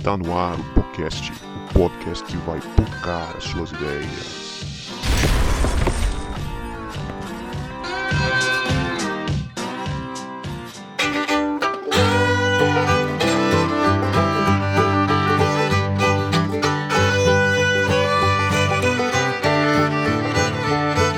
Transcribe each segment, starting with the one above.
Está no ar o podcast, o podcast que vai tocar as suas ideias.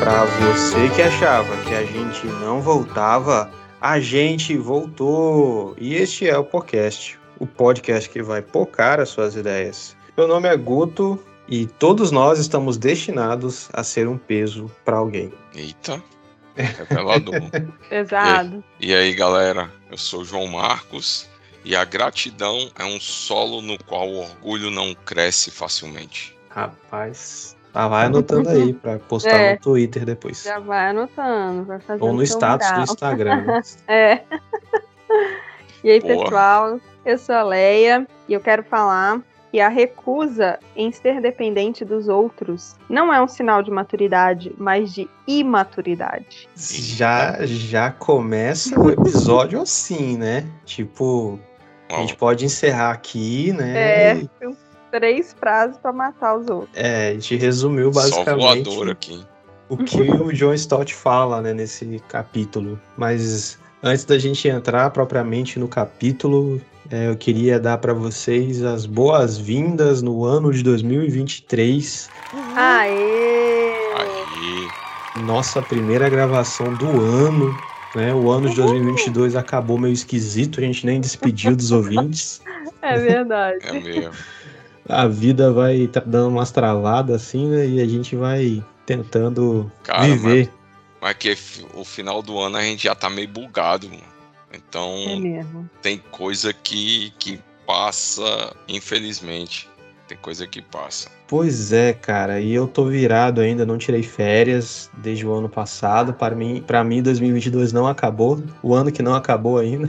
Para você que achava que a gente não voltava, a gente voltou. E este é o podcast, o podcast que vai pocar as suas ideias. Meu nome é Guto e todos nós estamos destinados a ser um peso para alguém. Eita, revelador. Pesado. e aí, galera, eu sou o João Marcos e a gratidão é um solo no qual o orgulho não cresce facilmente. Rapaz, ah, vai anotando aí para postar É. no Twitter depois. Já vai anotando, vai fazer Ou no status do. Instagram. né? É. e aí, Boa. pessoal, eu sou a Leia e eu quero falar que a recusa em ser dependente dos outros não é um sinal de maturidade, mas de imaturidade. Já, já começa o episódio assim, né? Tipo, a gente pode encerrar aqui, né? É. Três frases pra matar os outros. É, a gente resumiu Só basicamente voador aqui. o que o John Stott fala né, nesse capítulo. Mas antes da gente entrar propriamente no capítulo, é, eu queria dar para vocês as boas-vindas no ano de 2023, Aê! Aí, nossa primeira gravação do ano. Né? O ano de 2022 acabou meio esquisito, a gente nem despediu dos ouvintes. É verdade. é mesmo. A vida vai tá dando umas travadas assim, né? E a gente vai tentando Cara, viver. Mas que f- o final do ano a gente já tá meio bugado, mano. Então É mesmo. tem coisa que, que passa, infelizmente. Tem coisa que passa. Pois é, cara, e eu tô virado ainda, não tirei férias desde o ano passado. Para mim, para mim 2022 não acabou, o ano que não acabou ainda.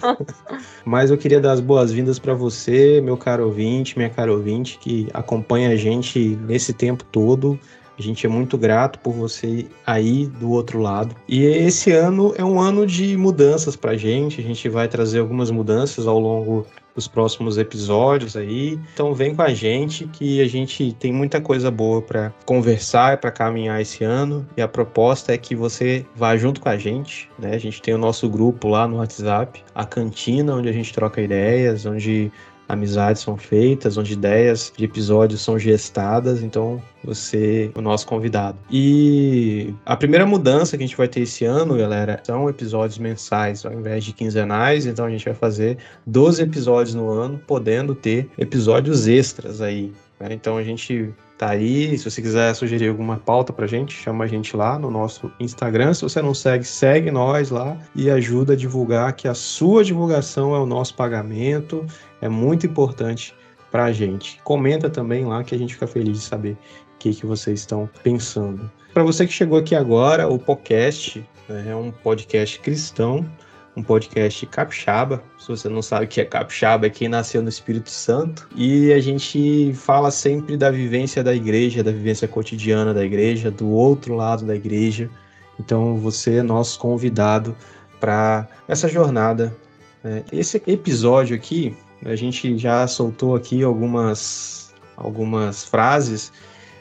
Mas eu queria dar as boas-vindas para você, meu caro ouvinte, minha cara ouvinte, que acompanha a gente nesse tempo todo. A gente é muito grato por você aí do outro lado. E esse ano é um ano de mudanças pra gente. A gente vai trazer algumas mudanças ao longo dos próximos episódios aí. Então vem com a gente que a gente tem muita coisa boa para conversar, para caminhar esse ano. E a proposta é que você vá junto com a gente, né? A gente tem o nosso grupo lá no WhatsApp, a cantina onde a gente troca ideias, onde amizades são feitas, onde ideias de episódios são gestadas, então você é o nosso convidado. E a primeira mudança que a gente vai ter esse ano, galera, são episódios mensais ao invés de quinzenais, então a gente vai fazer 12 episódios no ano, podendo ter episódios extras aí. né? Então a gente tá aí, se você quiser sugerir alguma pauta pra gente, chama a gente lá no nosso Instagram. Se você não segue, segue nós lá e ajuda a divulgar que a sua divulgação é o nosso pagamento, é muito importante pra gente. Comenta também lá que a gente fica feliz de saber o que, que vocês estão pensando. Para você que chegou aqui agora, o podcast né, é um podcast cristão, um podcast capixaba. Se você não sabe o que é capixaba, é quem nasceu no Espírito Santo. E a gente fala sempre da vivência da igreja, da vivência cotidiana da igreja, do outro lado da igreja. Então você é nosso convidado para essa jornada. né? Esse episódio aqui, a gente já soltou aqui algumas, algumas frases.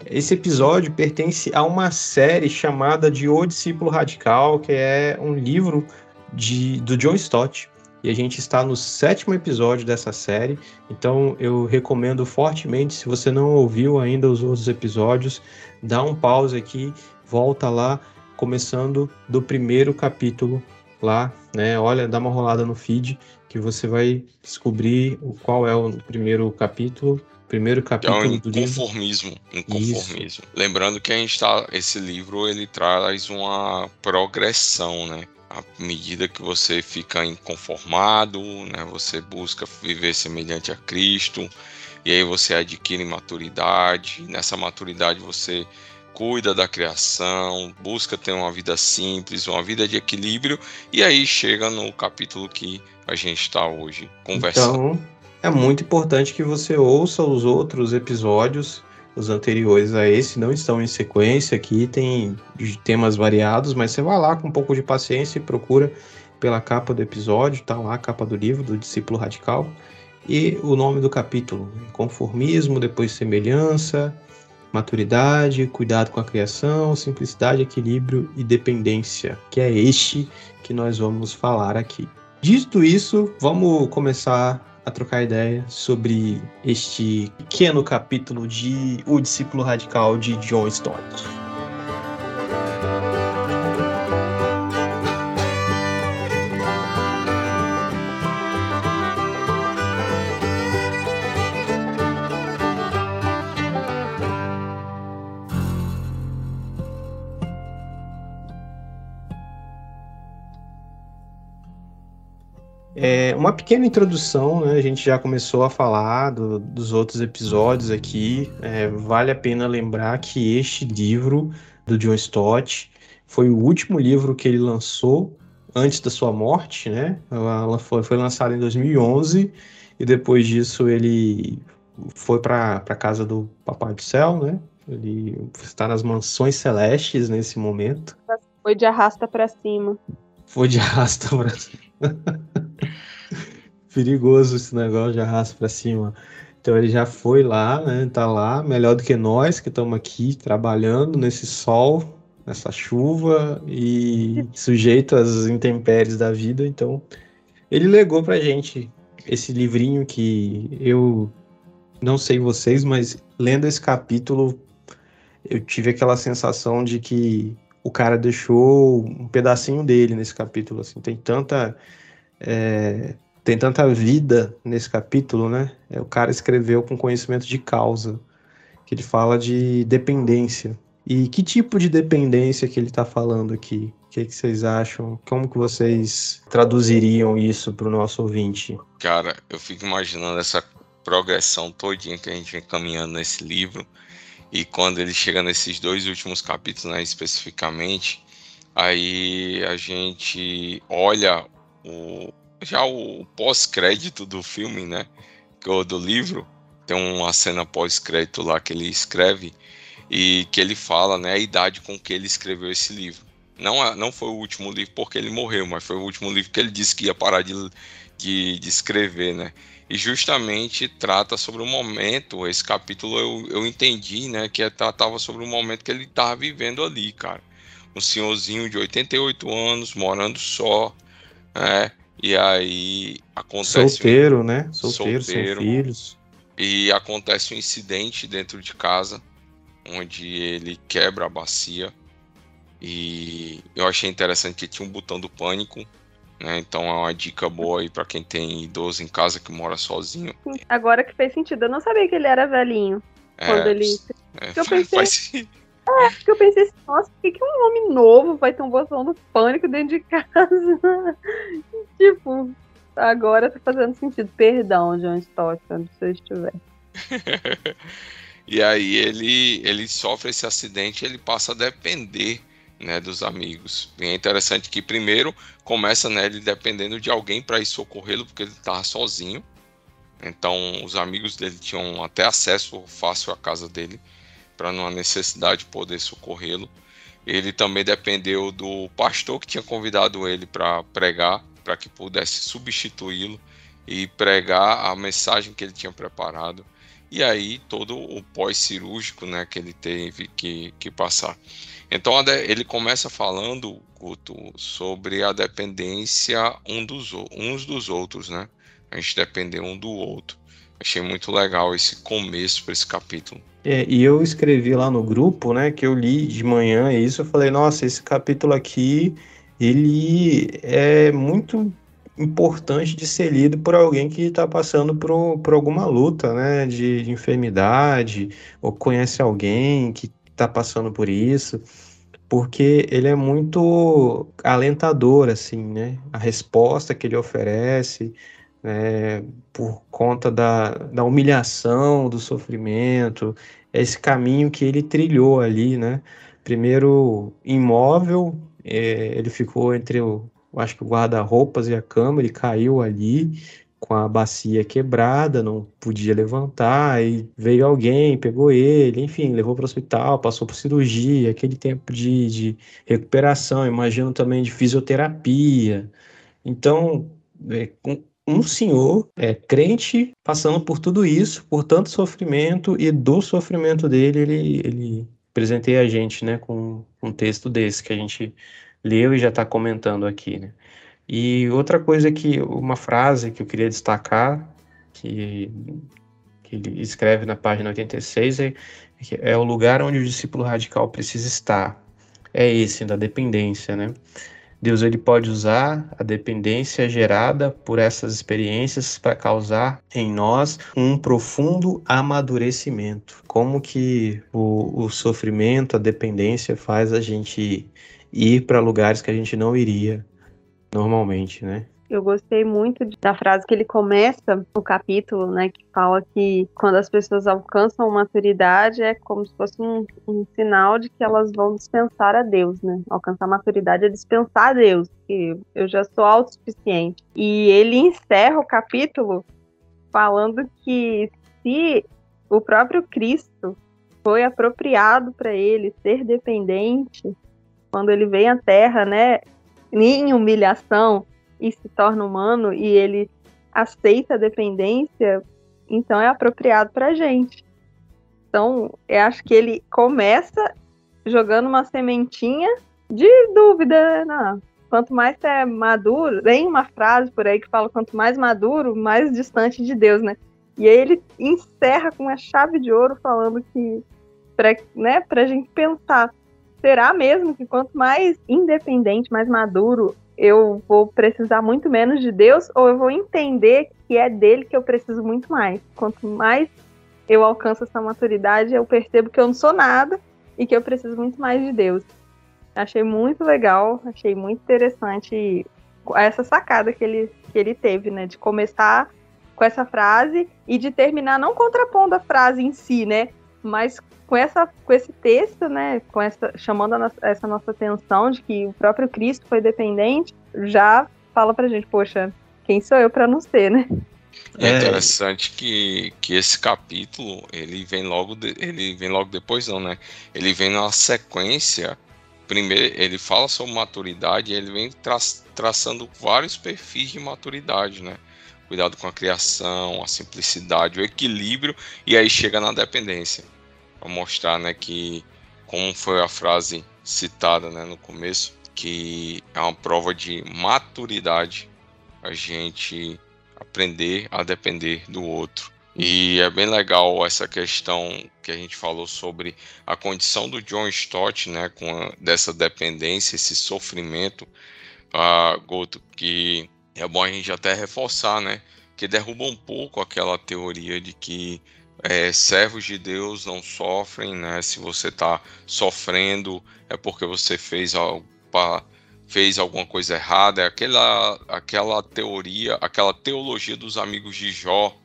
Esse episódio pertence a uma série chamada de O Discípulo Radical, que é um livro de, do John Stott. E a gente está no sétimo episódio dessa série. Então eu recomendo fortemente, se você não ouviu ainda os outros episódios, dá um pause aqui, volta lá, começando do primeiro capítulo lá, né? Olha, dá uma rolada no feed que você vai descobrir o qual é o primeiro capítulo, primeiro Que é capítulo um do livro. inconformismo. Inconformismo. Lembrando que a gente tá. Esse livro ele traz uma progressão, né? À medida que você fica inconformado, né? Você busca viver semelhante a Cristo. E aí você adquire maturidade. Nessa maturidade você cuida da criação, busca ter uma vida simples, uma vida de equilíbrio. E aí chega no capítulo que a gente está hoje conversando. Então, é muito importante que você ouça os outros episódios, os anteriores a esse, não estão em sequência aqui, tem temas variados, mas você vai lá com um pouco de paciência e procura pela capa do episódio, tá lá a capa do livro do Discípulo Radical. E o nome do capítulo: conformismo, depois semelhança, maturidade, cuidado com a criação, simplicidade, equilíbrio e dependência, que é este que nós vamos falar aqui. Dito isso, vamos começar a trocar ideia sobre este pequeno capítulo de O Discípulo Radical de John Stott. Uma pequena introdução, né? A gente já começou a falar do, dos outros episódios aqui. É, vale a pena lembrar que este livro do John Stott foi o último livro que ele lançou antes da sua morte, né? Ela foi, foi lançada em 2011 e depois disso ele foi para a casa do Papai do Céu, né? Ele está nas mansões celestes nesse momento. Foi de arrasta para cima. Foi de arrasta para cima. Perigoso esse negócio de arrasta para cima. Então ele já foi lá, né? Tá lá, melhor do que nós que estamos aqui trabalhando nesse sol, nessa chuva e sujeito às intempéries da vida. Então ele legou pra gente esse livrinho que eu não sei vocês, mas lendo esse capítulo eu tive aquela sensação de que o cara deixou um pedacinho dele nesse capítulo. Assim, tem tanta é, tem tanta vida nesse capítulo, né? É, o cara escreveu com conhecimento de causa, que ele fala de dependência. E que tipo de dependência que ele está falando aqui? O que, que, vocês acham? Como que vocês traduziriam isso para o nosso ouvinte? Cara, eu fico imaginando essa progressão todinha que a gente vem caminhando nesse livro. E quando ele chega nesses dois últimos capítulos, né, especificamente, aí a gente olha o, já o pós-crédito do filme, né? Do livro, tem uma cena pós-crédito lá que ele escreve e que ele fala, né, a idade com que ele escreveu esse livro. Não, não foi o último livro porque ele morreu, mas foi o último livro que ele disse que ia parar de, de, de escrever, né? E justamente trata sobre o momento, esse capítulo eu, eu entendi, né, que tratava sobre o momento que ele estava vivendo ali, cara. Um senhorzinho de 88 anos, morando só, né? E aí acontece. Solteiro, um... né? Solteiro, solteiro, sem filhos. E acontece um incidente dentro de casa, onde ele quebra a bacia. E eu achei interessante que tinha um botão do pânico. Né? Então é uma dica boa aí para quem tem idoso em casa que mora sozinho. Agora que fez sentido. Eu não sabia que ele era velhinho. É, quando ele. É, eu pensei... faz, é, porque eu pensei assim, nossa, por que, que um homem novo vai ter um botão do pânico dentro de casa? tipo, agora tá fazendo sentido. Perdão, John Stott, onde você estiver. e aí ele, ele sofre esse acidente ele passa a depender né, dos amigos. E é interessante que primeiro começa né, ele dependendo de alguém para ir socorrê-lo, porque ele estava sozinho. Então os amigos dele tinham até acesso fácil à casa dele para numa necessidade poder socorrê-lo. Ele também dependeu do pastor que tinha convidado ele para pregar, para que pudesse substituí-lo e pregar a mensagem que ele tinha preparado. E aí todo o pós-cirúrgico né, que ele teve que, que passar. Então ele começa falando, Guto, sobre a dependência um dos, uns dos outros, né? A gente depender um do outro. Achei muito legal esse começo para esse capítulo. É, e eu escrevi lá no grupo, né, que eu li de manhã isso, eu falei, nossa, esse capítulo aqui, ele é muito importante de ser lido por alguém que está passando por, por alguma luta, né, de, de enfermidade, ou conhece alguém que está passando por isso, porque ele é muito alentador, assim, né, a resposta que ele oferece, né, por conta da, da humilhação, do sofrimento, esse caminho que ele trilhou ali, né? Primeiro imóvel, é, ele ficou entre o, acho que o guarda-roupas e a cama, ele caiu ali com a bacia quebrada, não podia levantar, aí veio alguém, pegou ele, enfim, levou para o hospital, passou por cirurgia, aquele tempo de, de recuperação, imagino também de fisioterapia. Então, é, com, um senhor é, crente passando por tudo isso, por tanto sofrimento, e do sofrimento dele ele, ele presenteia a gente né, com um texto desse que a gente leu e já está comentando aqui. Né? E outra coisa que, uma frase que eu queria destacar, que, que ele escreve na página 86, é, é o lugar onde o discípulo radical precisa estar. É esse, da dependência, né? Deus ele pode usar a dependência gerada por essas experiências para causar em nós um profundo amadurecimento. Como que o, o sofrimento, a dependência faz a gente ir para lugares que a gente não iria normalmente, né? Eu gostei muito da frase que ele começa o capítulo, né, que fala que quando as pessoas alcançam maturidade é como se fosse um, um sinal de que elas vão dispensar a Deus, né? Alcançar maturidade é dispensar a Deus, que eu já sou autossuficiente. E ele encerra o capítulo falando que se o próprio Cristo foi apropriado para ele ser dependente quando ele vem à Terra, né, em humilhação, e se torna humano e ele aceita a dependência, então é apropriado para a gente. Então, eu acho que ele começa jogando uma sementinha de dúvida. Não. Quanto mais você é maduro, tem uma frase por aí que fala: quanto mais maduro, mais distante de Deus, né? E aí ele encerra com uma chave de ouro falando que, para né, a gente pensar, será mesmo que quanto mais independente, mais maduro eu vou precisar muito menos de Deus ou eu vou entender que é dele que eu preciso muito mais. Quanto mais eu alcanço essa maturidade, eu percebo que eu não sou nada e que eu preciso muito mais de Deus. Achei muito legal, achei muito interessante essa sacada que ele, que ele teve, né? De começar com essa frase e de terminar não contrapondo a frase em si, né? Mas com, essa, com esse texto, né, com essa, chamando nossa, essa nossa atenção de que o próprio Cristo foi dependente, já fala pra gente, poxa, quem sou eu para não ser, né? É, é interessante que, que esse capítulo ele vem logo de, ele vem logo depois não, né? Ele vem na sequência. Primeiro ele fala sobre maturidade, e ele vem tra traçando vários perfis de maturidade, né? Cuidado com a criação, a simplicidade, o equilíbrio e aí chega na dependência mostrar, né, que como foi a frase citada, né, no começo, que é uma prova de maturidade a gente aprender a depender do outro. E é bem legal essa questão que a gente falou sobre a condição do John Stott, né, com a, dessa dependência, esse sofrimento, uh, Goto, que é bom a gente até reforçar, né, que derruba um pouco aquela teoria de que é, servos de Deus não sofrem, né? Se você está sofrendo é porque você fez algo fez alguma coisa errada, é aquela aquela teoria, aquela teologia dos amigos de Jó,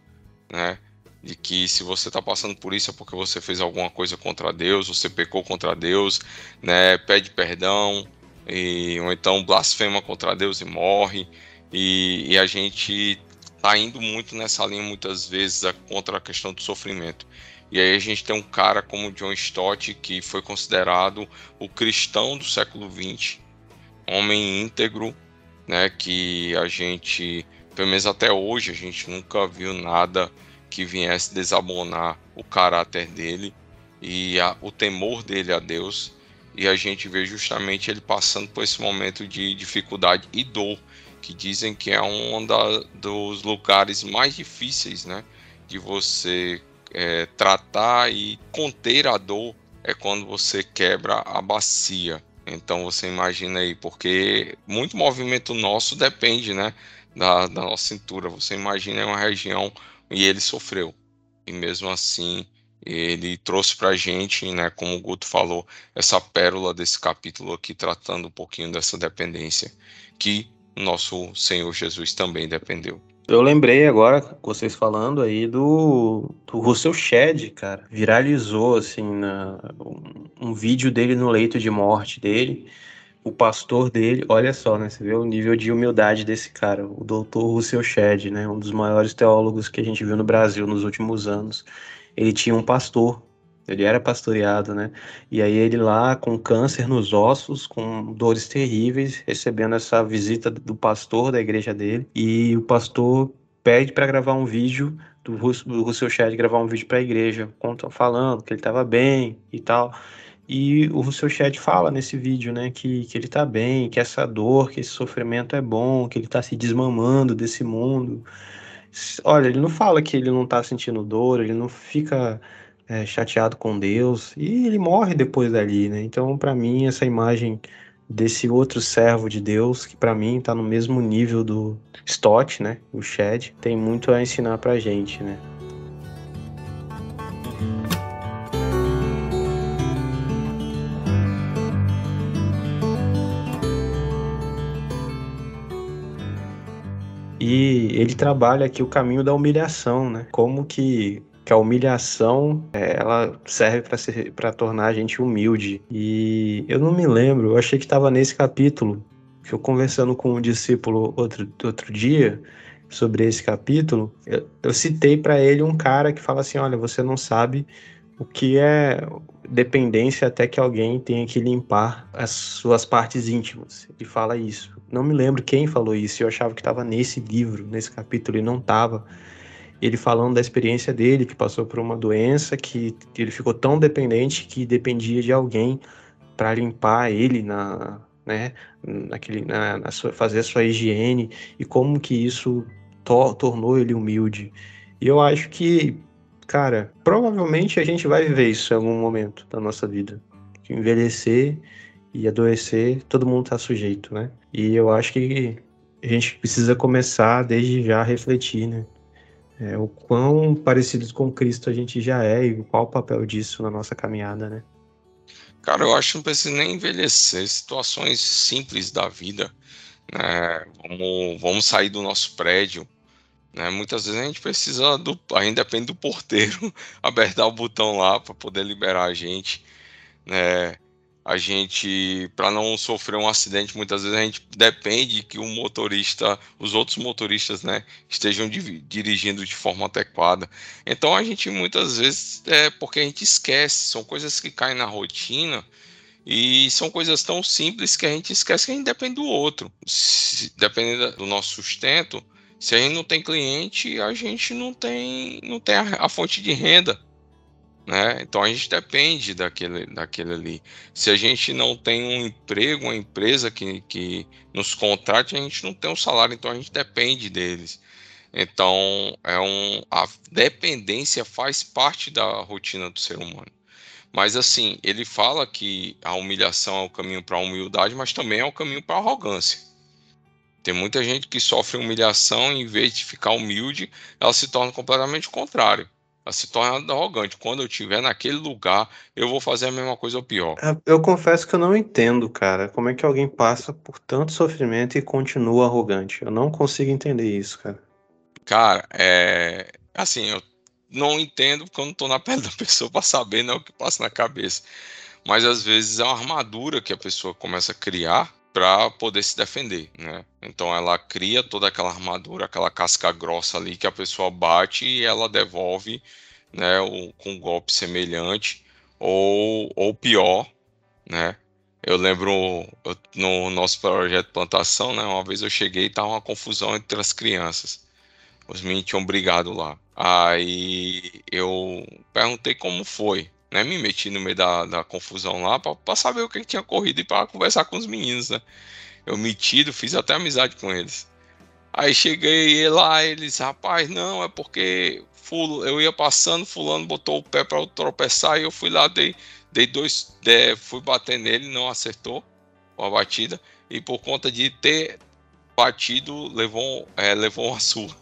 né? De que se você está passando por isso é porque você fez alguma coisa contra Deus, você pecou contra Deus, né? Pede perdão e ou então blasfema contra Deus e morre. E, e a gente está indo muito nessa linha muitas vezes contra a questão do sofrimento. E aí a gente tem um cara como John Stott, que foi considerado o cristão do século XX, homem íntegro, né, que a gente, pelo menos até hoje, a gente nunca viu nada que viesse desabonar o caráter dele e a, o temor dele a Deus. E a gente vê justamente ele passando por esse momento de dificuldade e dor que dizem que é um da, dos lugares mais difíceis, né, de você é, tratar e conter a dor é quando você quebra a bacia. Então você imagina aí, porque muito movimento nosso depende, né, da, da nossa cintura. Você imagina uma região e ele sofreu e mesmo assim ele trouxe para a gente, né, como o Guto falou, essa pérola desse capítulo aqui tratando um pouquinho dessa dependência que nosso Senhor Jesus também dependeu. Eu lembrei agora, vocês falando aí, do, do Russell Shedd, cara. Viralizou, assim, na, um, um, vídeo dele no leito de morte dele. O pastor dele, olha só, né? Você vê o nível de humildade desse cara, o doutor Russell Shedd, né? Um dos maiores teólogos que a gente viu no Brasil nos últimos anos. Ele tinha um pastor Ele era pastoreado, né? E aí ele lá com câncer nos ossos, com dores terríveis, recebendo essa visita do pastor da igreja dele. E o pastor pede para gravar um vídeo do, Russell Shedd gravar um vídeo para a igreja, falando que ele estava bem e tal. E o Russell Shedd fala nesse vídeo, né, que, que ele está bem, que essa dor, que esse sofrimento é bom, que ele está se desmamando desse mundo. Olha, ele não fala que ele não está sentindo dor, ele não fica é, chateado com Deus, e ele morre depois dali, né? Então, para mim, essa imagem desse outro servo de Deus, que para mim está no mesmo nível do Stott, né? O Shed, tem muito a ensinar pra gente, né? E ele trabalha aqui o caminho da humilhação, né? Como que que a humilhação é, ela serve para tornar a gente humilde. E eu não me lembro, eu achei que estava nesse capítulo, que eu conversando com um discípulo outro, outro dia sobre esse capítulo, eu, eu citei para ele um cara que fala assim: olha, você não sabe o que é dependência até que alguém tenha que limpar as suas partes íntimas. Ele fala isso. Não me lembro quem falou isso, eu achava que estava nesse livro, nesse capítulo, e não estava ele falando da experiência dele, que passou por uma doença, que ele ficou tão dependente que dependia de alguém para limpar ele na, né, naquele, na, na sua, fazer a sua higiene e como que isso to, tornou ele humilde. E eu acho que, cara, provavelmente a gente vai viver isso em algum momento da nossa vida. Envelhecer e adoecer, todo mundo está sujeito, né? E eu acho que a gente precisa começar desde já a refletir, né? É, o quão parecidos com Cristo a gente já é e qual o papel disso na nossa caminhada, né? Cara, eu acho que não precisa nem envelhecer. Situações simples da vida, né? Vamos, vamos sair do nosso prédio. Né? Muitas vezes a gente precisa do. A gente depende do porteiro apertar o botão lá para poder liberar a gente. Né? A gente, para não sofrer um acidente, muitas vezes a gente depende que o motorista, os outros motoristas, né, estejam dirigindo de forma adequada. Então a gente muitas vezes é porque a gente esquece, são coisas que caem na rotina e são coisas tão simples que a gente esquece que a gente depende do outro. Se, dependendo do nosso sustento, se a gente não tem cliente, a gente não tem, não tem a, a fonte de renda. Né? Então a gente depende daquele, daquele ali. Se a gente não tem um emprego, uma empresa que, que nos contrate, a gente não tem um salário, então a gente depende deles. Então é um, a dependência faz parte da rotina do ser humano. Mas assim, ele fala que a humilhação é o caminho para a humildade, mas também é o caminho para a arrogância. Tem muita gente que sofre humilhação e em vez de ficar humilde, ela se torna completamente o contrário se torna arrogante. Quando eu estiver naquele lugar, eu vou fazer a mesma coisa ou pior. É, eu confesso que eu não entendo, cara, como é que alguém passa por tanto sofrimento e continua arrogante. Eu não consigo entender isso, cara. Cara, é. Assim, eu não entendo porque eu não tô na pele da pessoa para saber né, o que passa na cabeça. Mas às vezes é uma armadura que a pessoa começa a criar para poder se defender, né? Então ela cria toda aquela armadura, aquela casca grossa ali que a pessoa bate e ela devolve, né, o, com um golpe semelhante ou, ou pior, né? Eu lembro eu, no nosso projeto plantação, né? Uma vez eu cheguei e tava uma confusão entre as crianças. Os meninos tinham brigado lá. Aí eu perguntei como foi né? Me meti no meio da, da confusão lá para saber o que, tinha corrido e para conversar com os meninos, né? Eu metido, fiz até amizade com eles. Aí cheguei lá, eles, rapaz, não, é porque fulo, eu ia passando, fulano botou o pé para tropeçar e eu fui lá, dei, dei dois, de, fui bater nele, não acertou a batida e por conta de ter batido, levou, é, levou uma surra.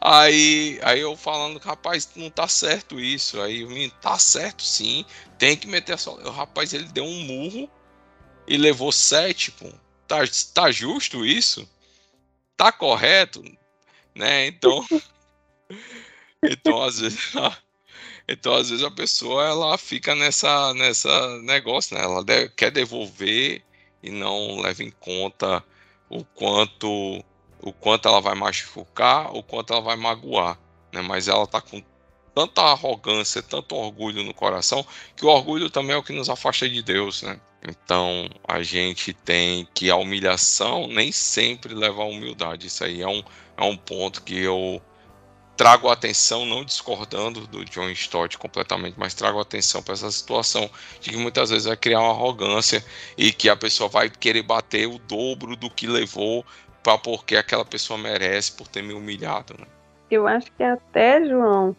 Aí, aí eu falando, rapaz, não tá certo isso. Aí o menino, tá certo sim, tem que meter a sola. O rapaz, ele deu um murro e levou sete, pô. Tá, tá justo isso? Tá correto? Né? Então, então às vezes, então às vezes a pessoa ela fica nessa nessa negócio, né? Ela quer devolver e não leva em conta o quanto o quanto ela vai machucar, o quanto ela vai magoar, né? Mas ela tá com tanta arrogância, tanto orgulho no coração, que o orgulho também é o que nos afasta de Deus, né? Então a gente tem que a humilhação nem sempre leva à humildade. Isso aí é um, é um ponto que eu trago atenção, não discordando do John Stott completamente, mas trago atenção para essa situação de que muitas vezes vai criar uma arrogância e que a pessoa vai querer bater o dobro do que levou para porque aquela pessoa merece por ter me humilhado. Né? Eu acho que até, João,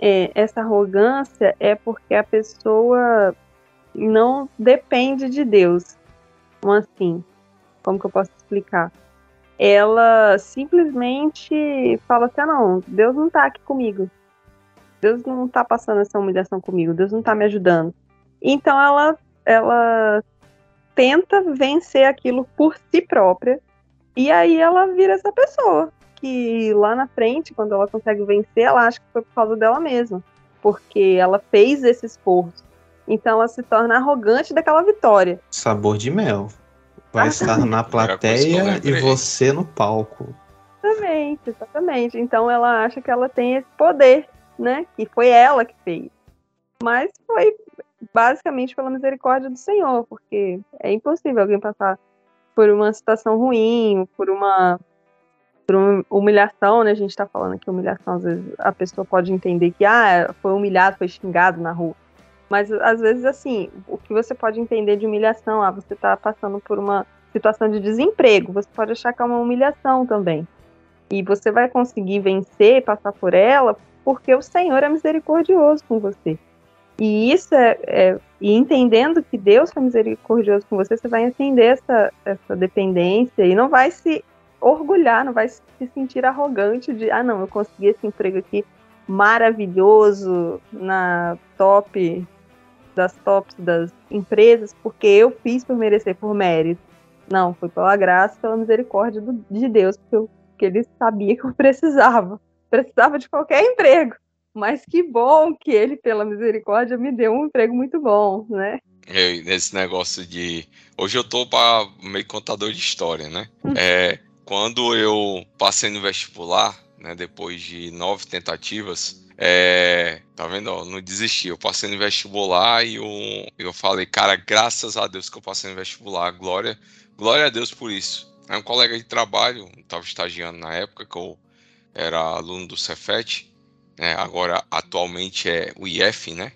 é, essa arrogância é porque a pessoa não depende de Deus. Como assim? Como que eu posso explicar? ela simplesmente fala assim: ah, não, Deus não tá aqui comigo. Deus não tá passando essa humilhação comigo, Deus não tá me ajudando. Então ela, ela tenta vencer aquilo por si própria, e aí ela vira essa pessoa que lá na frente, quando ela consegue vencer, ela acha que foi por causa dela mesma, porque ela fez esse esforço. Então ela se torna arrogante daquela vitória. Sabor de mel vai estar na plateia e você no palco. Exatamente, exatamente. Então ela acha que ela tem esse poder, né? Que foi ela que fez. Mas foi basicamente pela misericórdia do Senhor, porque é impossível alguém passar por uma situação ruim, por uma, por uma humilhação, né? A gente está falando que humilhação, às vezes a pessoa pode entender que ah, foi humilhado, foi xingado na rua. Mas às vezes, assim, o que você pode entender de humilhação, ah, você está passando por uma situação de desemprego, você pode achar que é uma humilhação também. E você vai conseguir vencer, passar por ela, porque o Senhor é misericordioso com você. E isso é, é e entendendo que Deus é misericordioso com você, você vai entender essa, essa dependência e não vai se orgulhar, não vai se sentir arrogante de, ah, não, eu consegui esse emprego aqui maravilhoso na top das tops das empresas porque eu fiz por merecer, por mérito. Não, foi pela graça, pela misericórdia do, de Deus, porque, eu, porque ele sabia que eu precisava. Precisava de qualquer emprego. Mas que bom que ele, pela misericórdia, me deu um emprego muito bom, né? Eu, nesse negócio de. Hoje eu tô para meio contador de história, né? Hum. é, quando eu passei no vestibular, né, depois de nove tentativas, é, tá vendo? Ó, não desisti. Eu passei no vestibular e eu, eu falei, cara, graças a Deus que eu passei no vestibular. Glória, glória a Deus por isso. Aí um colega de trabalho, estava estagiando na época que eu era aluno do Cefet, né, agora atualmente é o IF, né?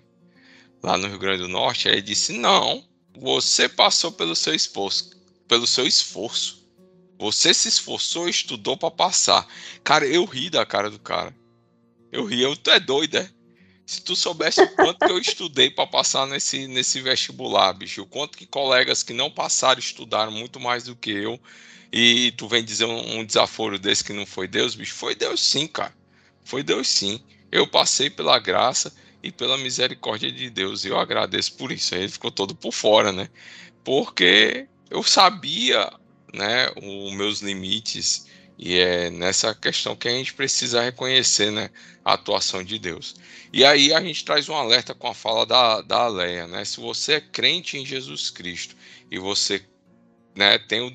Lá no Rio Grande do Norte, ele disse: Não, você passou pelo seu esforço, pelo seu esforço. Você se esforçou e estudou para passar. Cara, eu ri da cara do cara. Eu ri, eu, tu é doido, é? Se tu soubesse o quanto que eu estudei para passar nesse, nesse vestibular, bicho, o quanto que colegas que não passaram estudaram muito mais do que eu, e tu vem dizer um, um desaforo desse que não foi Deus, bicho, foi Deus sim, cara. Foi Deus sim. Eu passei pela graça e pela misericórdia de Deus, e eu agradeço por isso. Aí ele ficou todo por fora, né? Porque eu sabia, né, os meus limites e é nessa questão que a gente precisa reconhecer né, a atuação de Deus. E aí a gente traz um alerta com a fala da, da Aleia. Né? Se você é crente em Jesus Cristo e você né, tem o.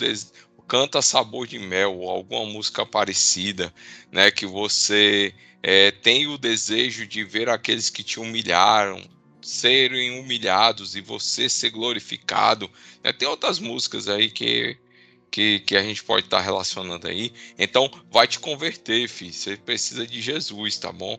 canta sabor de mel ou alguma música parecida, né, que você é, tem o desejo de ver aqueles que te humilharam, serem humilhados e você ser glorificado. Né? Tem outras músicas aí que que, que a gente pode estar tá relacionando aí. Então, vai te converter, filho. Você precisa de Jesus, tá bom?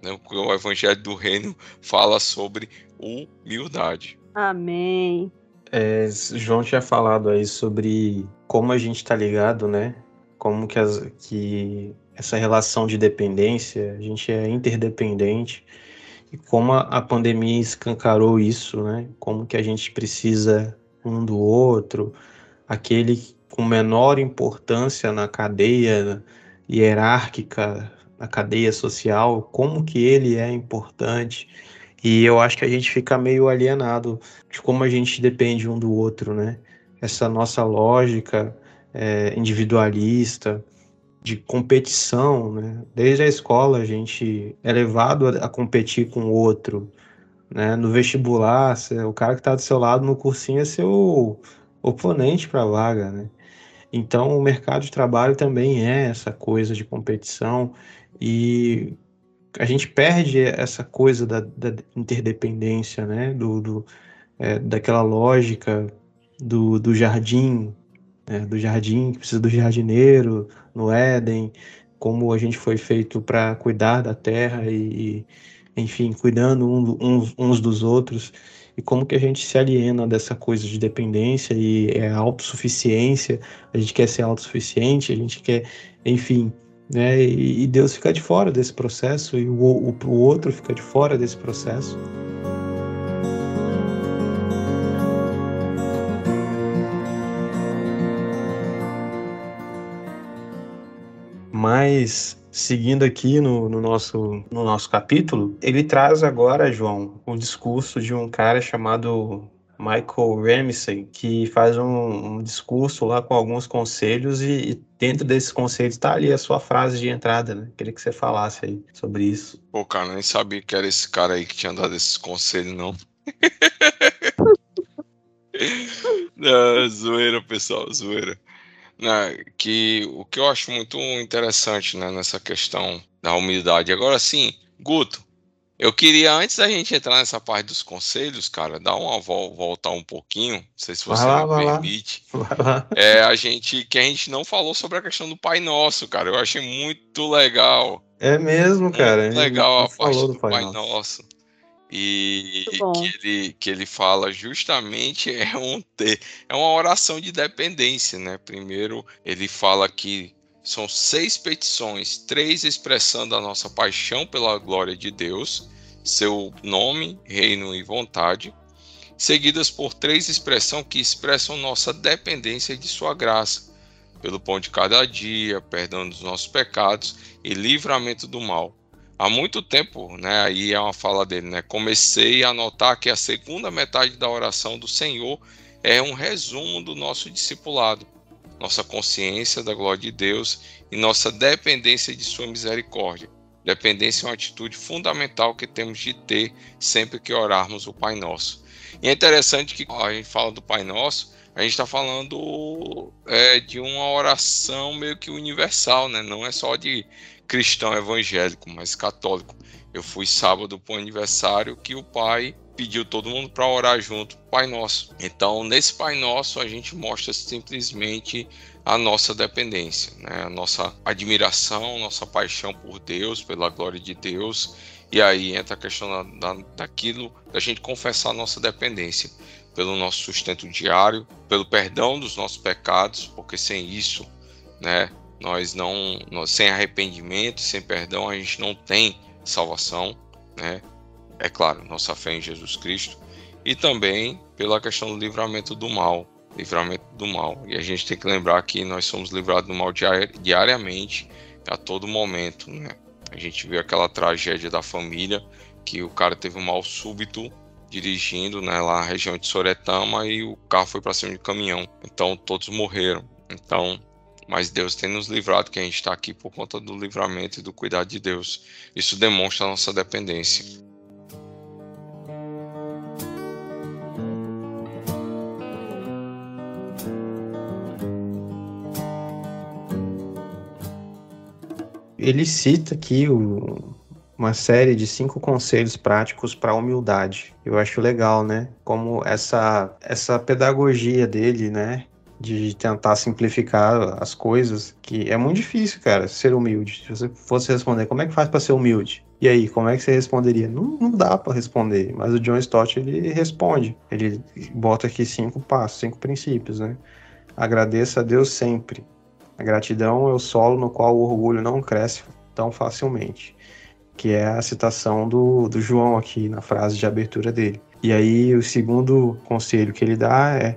Né? O Evangelho do Reino fala sobre humildade. Amém. É, João tinha falado aí sobre como a gente está ligado, né? Como que, as, que essa relação de dependência, a gente é interdependente e como a, a pandemia escancarou isso, né? Como que a gente precisa um do outro, aquele com menor importância na cadeia hierárquica, na cadeia social, como que ele é importante. E eu acho que a gente fica meio alienado de como a gente depende um do outro, né? Essa nossa lógica é, individualista, de competição, né? Desde a escola a gente é levado a, competir com o outro, né? No vestibular, o cara que está do seu lado no cursinho é seu oponente para a vaga, né? Então, o mercado de trabalho também é essa coisa de competição e a gente perde essa coisa da, da interdependência, né? Do, do é, daquela lógica do, do jardim, né? do jardim que precisa do jardineiro no Éden, como a gente foi feito para cuidar da terra e, enfim, cuidando uns, uns dos outros e como que a gente se aliena dessa coisa de dependência e é autossuficiência, a gente quer ser autossuficiente, a gente quer, enfim, né? E, Deus fica de fora desse processo e o, o, o outro fica de fora desse processo. Mas seguindo aqui no, no, nosso, no nosso capítulo, ele traz agora, João, o discurso de um cara chamado Michael Ramsey, que faz um, um discurso lá com alguns conselhos e, e dentro desses conselhos está ali a sua frase de entrada, né? Queria que você falasse aí sobre isso. Pô, cara, nem sabia que era esse cara aí que tinha dado esses conselhos, não. não zoeira, pessoal, zoeira né, que o que eu acho muito interessante né, nessa questão da humildade. Agora sim, Guto, eu queria, antes da gente entrar nessa parte dos conselhos, cara, dar uma volta um pouquinho, não sei se você lá, me permite. É, a gente, que a gente não falou sobre a questão do Pai Nosso, cara. Eu achei muito legal. É mesmo, cara. Muito legal a parte do, do Pai, Pai Nosso. Nosso. E que ele, que ele fala justamente é, um, é uma oração de dependência, né? Primeiro, ele fala que são seis petições, três expressando a nossa paixão pela glória de Deus, seu nome, reino e vontade, seguidas por três expressões que expressam nossa dependência de sua graça, pelo pão de cada dia, perdão dos nossos pecados e livramento do mal há muito tempo, né? Aí é uma fala dele, né? Comecei a notar que a segunda metade da oração do Senhor é um resumo do nosso discipulado, nossa consciência da glória de Deus e nossa dependência de Sua misericórdia. Dependência é uma atitude fundamental que temos de ter sempre que orarmos o Pai Nosso. E é interessante que a gente fala do Pai Nosso, a gente está falando é, de uma oração meio que universal, né? Não é só de cristão evangélico, mas católico. Eu fui sábado para o aniversário que o pai pediu todo mundo para orar junto, Pai Nosso. Então, nesse Pai Nosso, a gente mostra simplesmente a nossa dependência, né? a nossa admiração, nossa paixão por Deus, pela glória de Deus. E aí entra a questão da, daquilo da gente confessar a nossa dependência pelo nosso sustento diário, pelo perdão dos nossos pecados, porque sem isso, né, nós não, nós, sem arrependimento, sem perdão, a gente não tem salvação, né? É claro, nossa fé em Jesus Cristo e também pela questão do livramento do mal, livramento do mal. E a gente tem que lembrar que nós somos livrados do mal diariamente, a todo momento, né? A gente viu aquela tragédia da família que o cara teve um mal súbito dirigindo, né, lá na região de Soretama e o carro foi para cima de caminhão. Então todos morreram. Então mas Deus tem nos livrado, que a gente está aqui por conta do livramento e do cuidado de Deus. Isso demonstra a nossa dependência. Ele cita aqui o, uma série de cinco conselhos práticos para a humildade. Eu acho legal, né? Como essa, essa pedagogia dele, né? de tentar simplificar as coisas, que é muito difícil, cara, ser humilde. Se você fosse responder, como é que faz para ser humilde? E aí, como é que você responderia? Não, não dá para responder, mas o John Stott ele responde. Ele bota aqui cinco passos, cinco princípios, né? Agradeça a Deus sempre. A gratidão é o solo no qual o orgulho não cresce tão facilmente. Que é a citação do, do João aqui na frase de abertura dele. E aí, o segundo conselho que ele dá é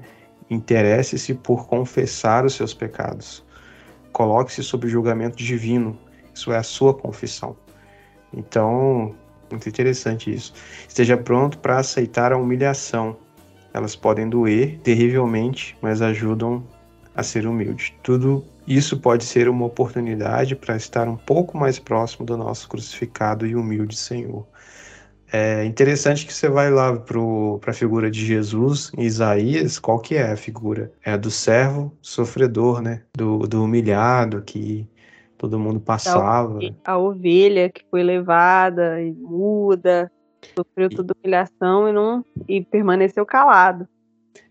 Interesse-se por confessar os seus pecados. Coloque-se sob julgamento divino. Isso é a sua confissão. Então, muito interessante isso. Esteja pronto para aceitar a humilhação. Elas podem doer terrivelmente, mas ajudam a ser humilde. Tudo isso pode ser uma oportunidade para estar um pouco mais próximo do nosso crucificado e humilde Senhor. É interessante que você vai lá para a figura de Jesus em Isaías, qual que é a figura? É a do servo sofredor, né? Do, do humilhado que todo mundo passava. A ovelha que foi levada e muda, sofreu toda humilhação e não e permaneceu calado.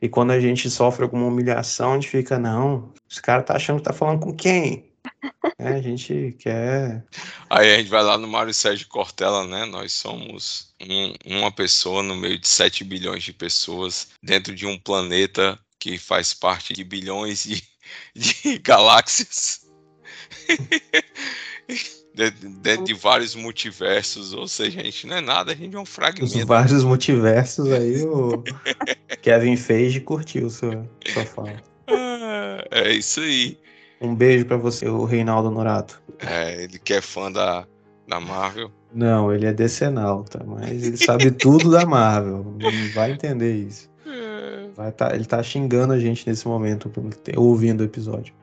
E quando a gente sofre alguma humilhação, a gente fica, não, os caras tá achando que tá falando com quem? é, a gente quer. Aí a gente vai lá no Mário Sérgio Cortella, né? Nós somos um, uma pessoa no meio de 7 bilhões de pessoas dentro de um planeta que faz parte de bilhões de, de galáxias. dentro de vários multiversos, ou seja, a gente não é nada, a gente é um fragmento. Os vários multiversos aí, o Kevin Feige curtiu sua, sua fala. Ah, é isso aí. Um beijo para você, o Reinaldo Norato. É, ele que é fã da, da Marvel. Não, ele é decenalta, mas ele sabe tudo da Marvel. Não vai entender isso. É. Vai tá, ele tá xingando a gente nesse momento, ouvindo o episódio.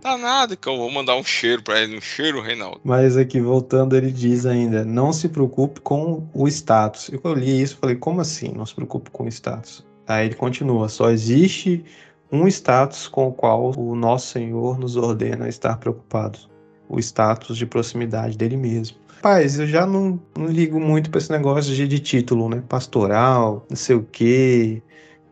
Tá nada, que eu vou mandar um cheiro para ele, um cheiro, Reinaldo. Mas aqui, voltando, ele diz ainda: não se preocupe com o status. Eu li isso falei: como assim? Não se preocupe com o status. Aí ele continua: só existe um status com o qual o nosso Senhor nos ordena estar preocupados: o status de proximidade dele mesmo. Paz, eu já não, não ligo muito para esse negócio de, de título, né? Pastoral, não sei o quê,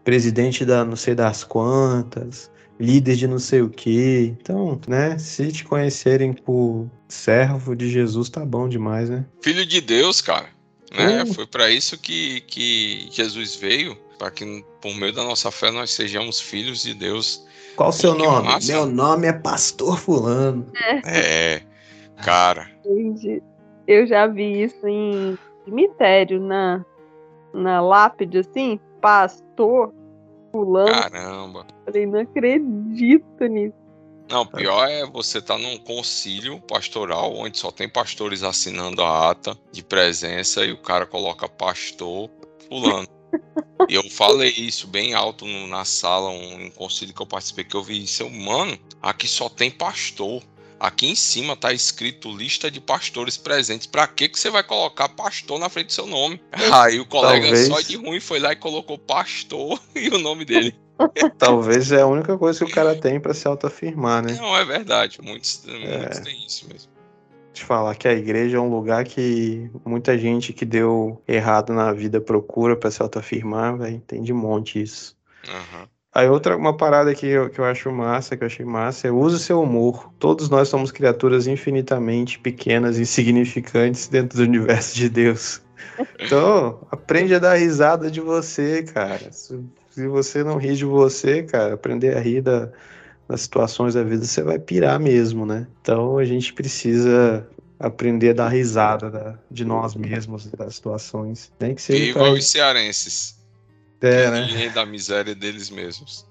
presidente da não sei das quantas líder de não sei o que. Então, né, se te conhecerem por servo de Jesus, tá bom demais, né? Filho de Deus, cara. Né? Uh. Foi para isso que, que Jesus veio, para que por meio da nossa fé nós sejamos filhos de Deus. Qual o seu nome? Massa. Meu nome é Pastor Fulano. É, é cara. Eu já vi isso em cemitério, na, na lápide, assim, pastor fulano. Caramba. Falei, não acredito nisso. Não, pior é você estar tá num concílio pastoral onde só tem pastores assinando a ata de presença e o cara coloca pastor fulano. e eu falei isso bem alto no, na sala, um, um concílio que eu participei, que eu vi isso. Mano, aqui só tem pastor. Aqui em cima tá escrito lista de pastores presentes. Para que que você vai colocar pastor na frente do seu nome? Aí o colega Talvez... só de ruim foi lá e colocou pastor e o nome dele. Talvez é a única coisa que o cara tem para se autoafirmar, né? Não, é verdade. Muitos, é... muitos têm isso mesmo. Te falar que a igreja é um lugar que muita gente que deu errado na vida procura para se autoafirmar, velho. Tem de monte isso. Uhum. Aí outra uma parada que eu, que eu acho massa, que eu achei massa, é use o seu humor. Todos nós somos criaturas infinitamente pequenas e insignificantes dentro do universo de Deus. Então, aprende a dar risada de você, cara. Se, se você não ri de você, cara, aprender a rir da, das situações da vida, você vai pirar mesmo, né? Então a gente precisa aprender a dar risada da, de nós mesmos, das situações. Nem que seja. pra... os cearenses. É, né? E da miséria deles mesmos.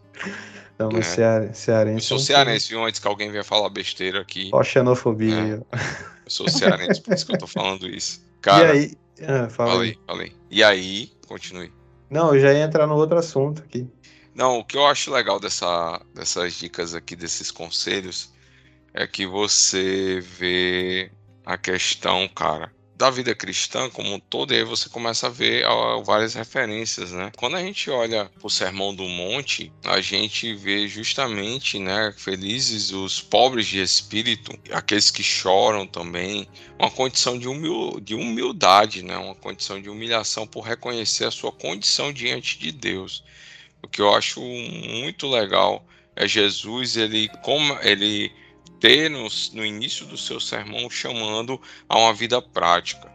Mas é. ceare, cearense. Eu sou cearense, viu? Antes que alguém venha falar besteira aqui. Ó, xenofobia é. Eu sou cearense, por isso que eu tô falando isso. Cara, e aí? Ah, fala falei, aí. falei. E aí, continue. Não, eu já ia entrar no outro assunto aqui. Não, o que eu acho legal dessa, dessas dicas aqui, desses conselhos, é que você vê a questão, cara, da vida cristã como um todo, e aí você começa a ver várias referências, né? Quando a gente olha o Sermão do Monte, a gente vê justamente, né, felizes os pobres de espírito, aqueles que choram também, uma condição de, humil de humildade, né? Uma condição de humilhação por reconhecer a sua condição diante de Deus. O que eu acho muito legal é Jesus, ele como ele ter no, no início do seu sermão chamando a uma vida prática.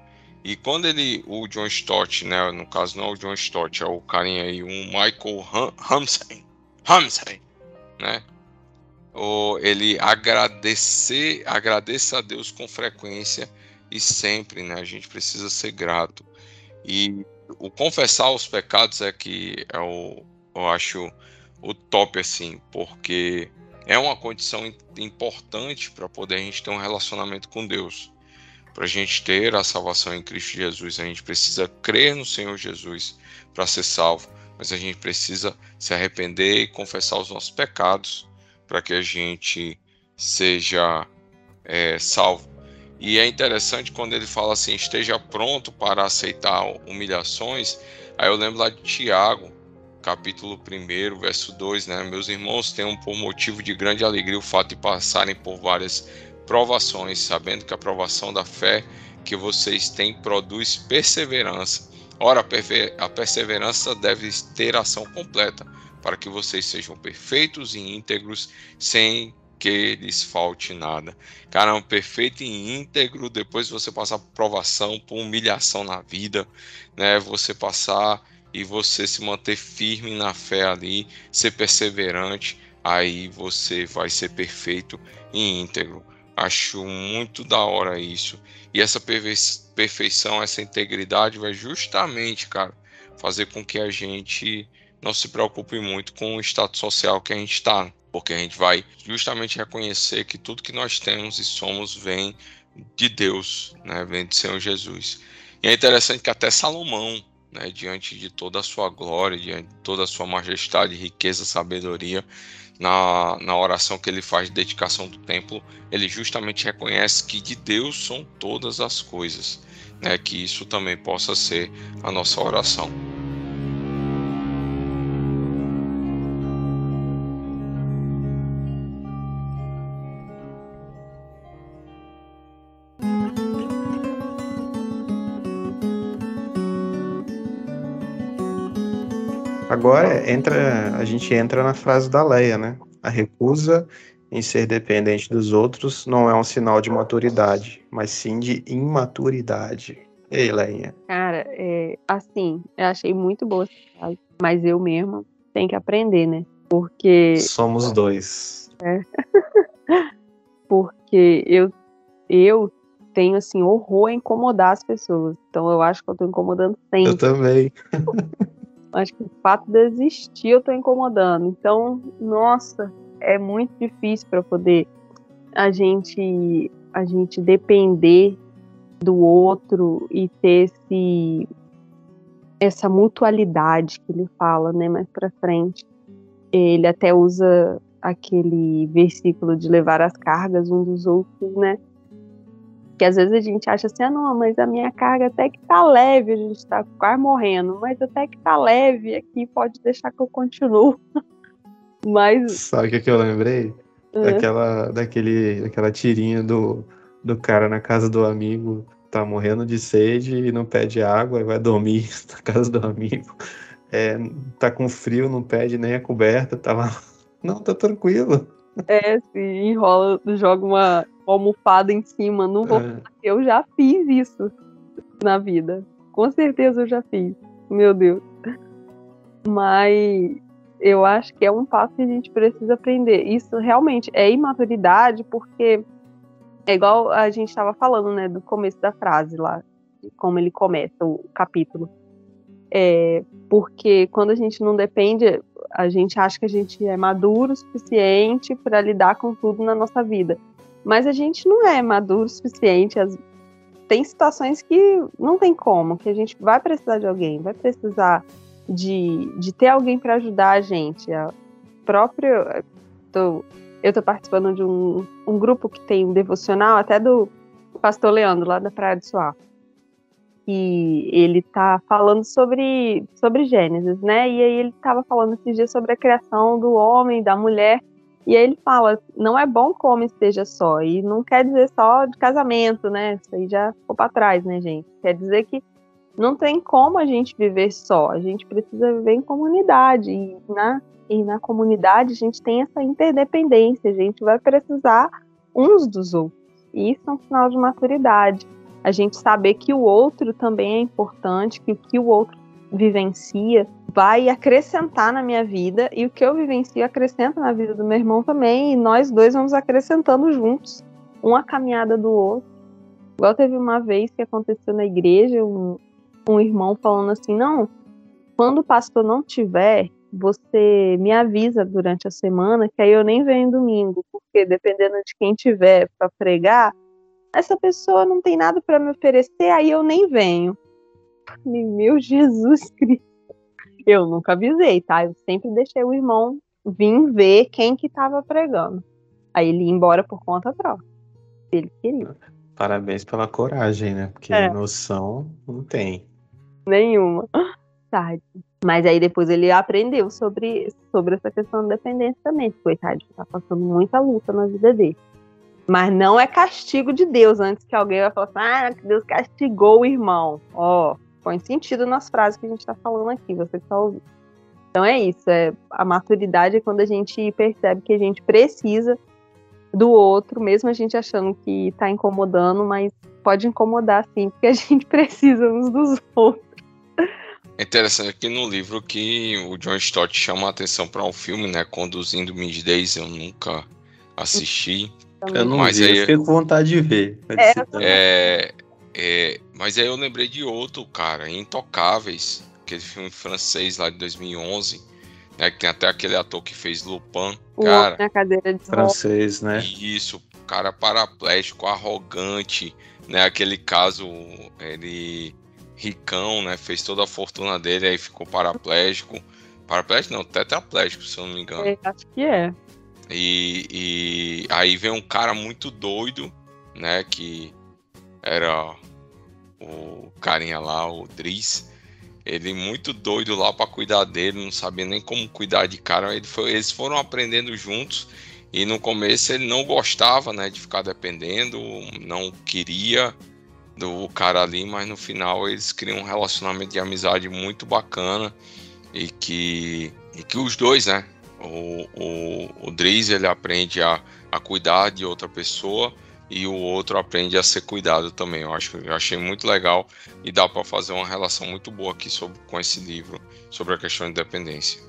E quando ele, o John Stott, né, no caso não é o John Stott, é o carinha aí, um Michael Hamsen, Hamsen, né, ou ele agradecer, agradeça a Deus com frequência e sempre, né, a gente precisa ser grato. E o confessar os pecados é que é o, eu acho o top assim, porque é uma condição importante para poder a gente ter um relacionamento com Deus. Para a gente ter a salvação em Cristo Jesus, a gente precisa crer no Senhor Jesus para ser salvo, mas a gente precisa se arrepender e confessar os nossos pecados para que a gente seja é, salvo. E é interessante quando ele fala assim: esteja pronto para aceitar humilhações. Aí eu lembro lá de Tiago, capítulo 1, verso 2, né? Meus irmãos, tenham por motivo de grande alegria o fato de passarem por várias provações, sabendo que a provação da fé que vocês têm produz perseverança. Ora, a perseverança deve ter ação completa, para que vocês sejam perfeitos e íntegros, sem que lhes falte nada. Cara, um perfeito e íntegro, depois você passar por provação, por humilhação na vida, né? Você passar e você se manter firme na fé ali, ser perseverante, aí você vai ser perfeito e íntegro. Acho muito da hora isso. E essa perfeição, essa integridade vai justamente, cara, fazer com que a gente não se preocupe muito com o status social que a gente está porque a gente vai justamente reconhecer que tudo que nós temos e somos vem de Deus, né? vem de Senhor Jesus. E é interessante que até Salomão, né, diante de toda a sua glória, diante de toda a sua majestade, riqueza, sabedoria, na, na oração que ele faz de dedicação do templo, ele justamente reconhece que de Deus são todas as coisas, né, que isso também possa ser a nossa oração. Agora entra, a gente entra na frase da Leia, né? A recusa em ser dependente dos outros não é um sinal de maturidade, mas sim de imaturidade. Ei, Leia. Cara, é, assim, eu achei muito boa essa frase, mas eu mesma tenho que aprender, né? Porque. Somos dois. É. Porque eu, eu tenho, assim, horror a incomodar as pessoas. Então eu acho que eu tô incomodando sempre. Eu também. Acho que o fato de existir eu tô incomodando. Então, nossa, é muito difícil para poder a gente a gente depender do outro e ter esse essa mutualidade que ele fala, né, mais para frente. Ele até usa aquele versículo de levar as cargas um dos outros, né? Que às vezes a gente acha assim, ah, não, mas a minha carga até que tá leve, a gente tá quase morrendo, mas até que tá leve aqui, pode deixar que eu continuo. mas. Sabe o que, que eu lembrei? Uhum. Daquela, daquele, daquela tirinha do, do cara na casa do amigo, tá morrendo de sede e não pede água e vai dormir na casa do amigo. É, tá com frio, não pede nem a coberta, tá lá. Não, tá tranquilo. É, se enrola, joga uma almofada em cima. Não vou. É. Eu já fiz isso na vida. Com certeza eu já fiz. Meu Deus. Mas eu acho que é um passo que a gente precisa aprender. Isso realmente é imaturidade, porque é igual a gente estava falando, né, do começo da frase lá, como ele começa o capítulo. É, porque quando a gente não depende, a gente acha que a gente é maduro o suficiente para lidar com tudo na nossa vida. Mas a gente não é maduro o suficiente. As... Tem situações que não tem como, que a gente vai precisar de alguém, vai precisar de, de ter alguém para ajudar a gente. A próprio. Tô, eu estou participando de um, um grupo que tem um devocional, até do pastor Leandro, lá da Praia do Suá. E ele tá falando sobre, sobre Gênesis, né? E aí ele estava falando esses dias sobre a criação do homem, da mulher. E aí ele fala, não é bom que o homem esteja só. E não quer dizer só de casamento, né? Isso aí já ficou para trás, né, gente? Quer dizer que não tem como a gente viver só. A gente precisa viver em comunidade. E na, e na comunidade a gente tem essa interdependência. A gente vai precisar uns dos outros. E isso é um sinal de maturidade. A gente saber que o outro também é importante, que o que o outro vivencia vai acrescentar na minha vida e o que eu vivencio acrescenta na vida do meu irmão também e nós dois vamos acrescentando juntos, uma caminhada do outro. Igual teve uma vez que aconteceu na igreja, um, um irmão falando assim, não, quando o pastor não tiver, você me avisa durante a semana que aí eu nem venho domingo, porque dependendo de quem tiver para pregar, essa pessoa não tem nada para me oferecer, aí eu nem venho. Meu Jesus Cristo. Eu nunca avisei, tá? Eu sempre deixei o irmão vir ver quem que tava pregando. Aí ele ia embora por conta própria. Ele queria. Parabéns pela coragem, né? Porque é. noção não tem. Nenhuma. Tarde. Mas aí depois ele aprendeu sobre, sobre essa questão da dependência também. Coitado, tá passando muita luta na vida dele. Mas não é castigo de Deus, antes que alguém vai falar assim, ah, que Deus castigou o irmão. Ó, oh, põe sentido nas frases que a gente está falando aqui, você que está ouvindo. Então é isso, é, a maturidade é quando a gente percebe que a gente precisa do outro, mesmo a gente achando que está incomodando, mas pode incomodar sim, porque a gente precisa uns dos outros. É interessante aqui no livro que o John Stott chama a atenção para um filme, né? Conduzindo Miss Daisy, eu nunca assisti. Eu não mas vi, aí, eu fiquei com vontade de ver. É, é, é, mas aí eu lembrei de outro, cara, Intocáveis, aquele filme francês lá de 2011, né? Que tem até aquele ator que fez Lupin. O cara, na cadeira de francês, né? Isso, cara paraplégico, arrogante, né? Aquele caso, ele ricão, né? Fez toda a fortuna dele, aí ficou paraplégico. Paraplégico não, tetraplégico, se eu não me engano. É, acho que é. E, e aí vem um cara muito doido, né? Que era o carinha lá, o Driz. Ele muito doido lá para cuidar dele, não sabia nem como cuidar de cara. Ele foi, eles foram aprendendo juntos. E no começo ele não gostava, né, de ficar dependendo, não queria, do cara ali, mas no final eles criam um relacionamento de amizade muito bacana e que, e que os dois, né? O, o, o Driz ele aprende a, a cuidar de outra pessoa e o outro aprende a ser cuidado também. Eu acho eu achei muito legal e dá para fazer uma relação muito boa aqui sobre, com esse livro sobre a questão de dependência.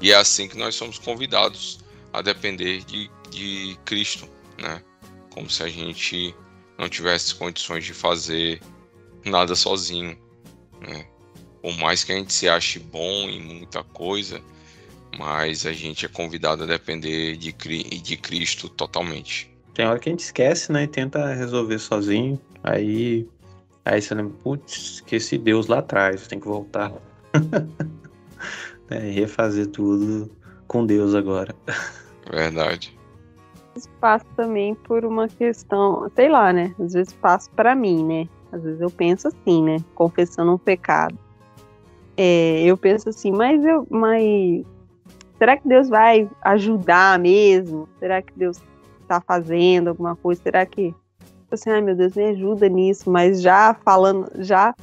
E é assim que nós somos convidados a depender de, de Cristo, né? Como se a gente não tivesse condições de fazer nada sozinho, né? Por mais que a gente se ache bom em muita coisa, mas a gente é convidado a depender de, de Cristo totalmente. Tem hora que a gente esquece, né? E tenta resolver sozinho. Aí, aí você lembra, putz, esqueci Deus lá atrás, tem que voltar. é, refazer tudo com Deus agora. Verdade vezes passo também por uma questão, sei lá, né? Às vezes passo para mim, né? Às vezes eu penso assim, né? Confessando um pecado. É, eu penso assim, mas eu, mas será que Deus vai ajudar mesmo? Será que Deus está fazendo alguma coisa? Será que assim, ai meu Deus, me ajuda nisso, mas já falando, já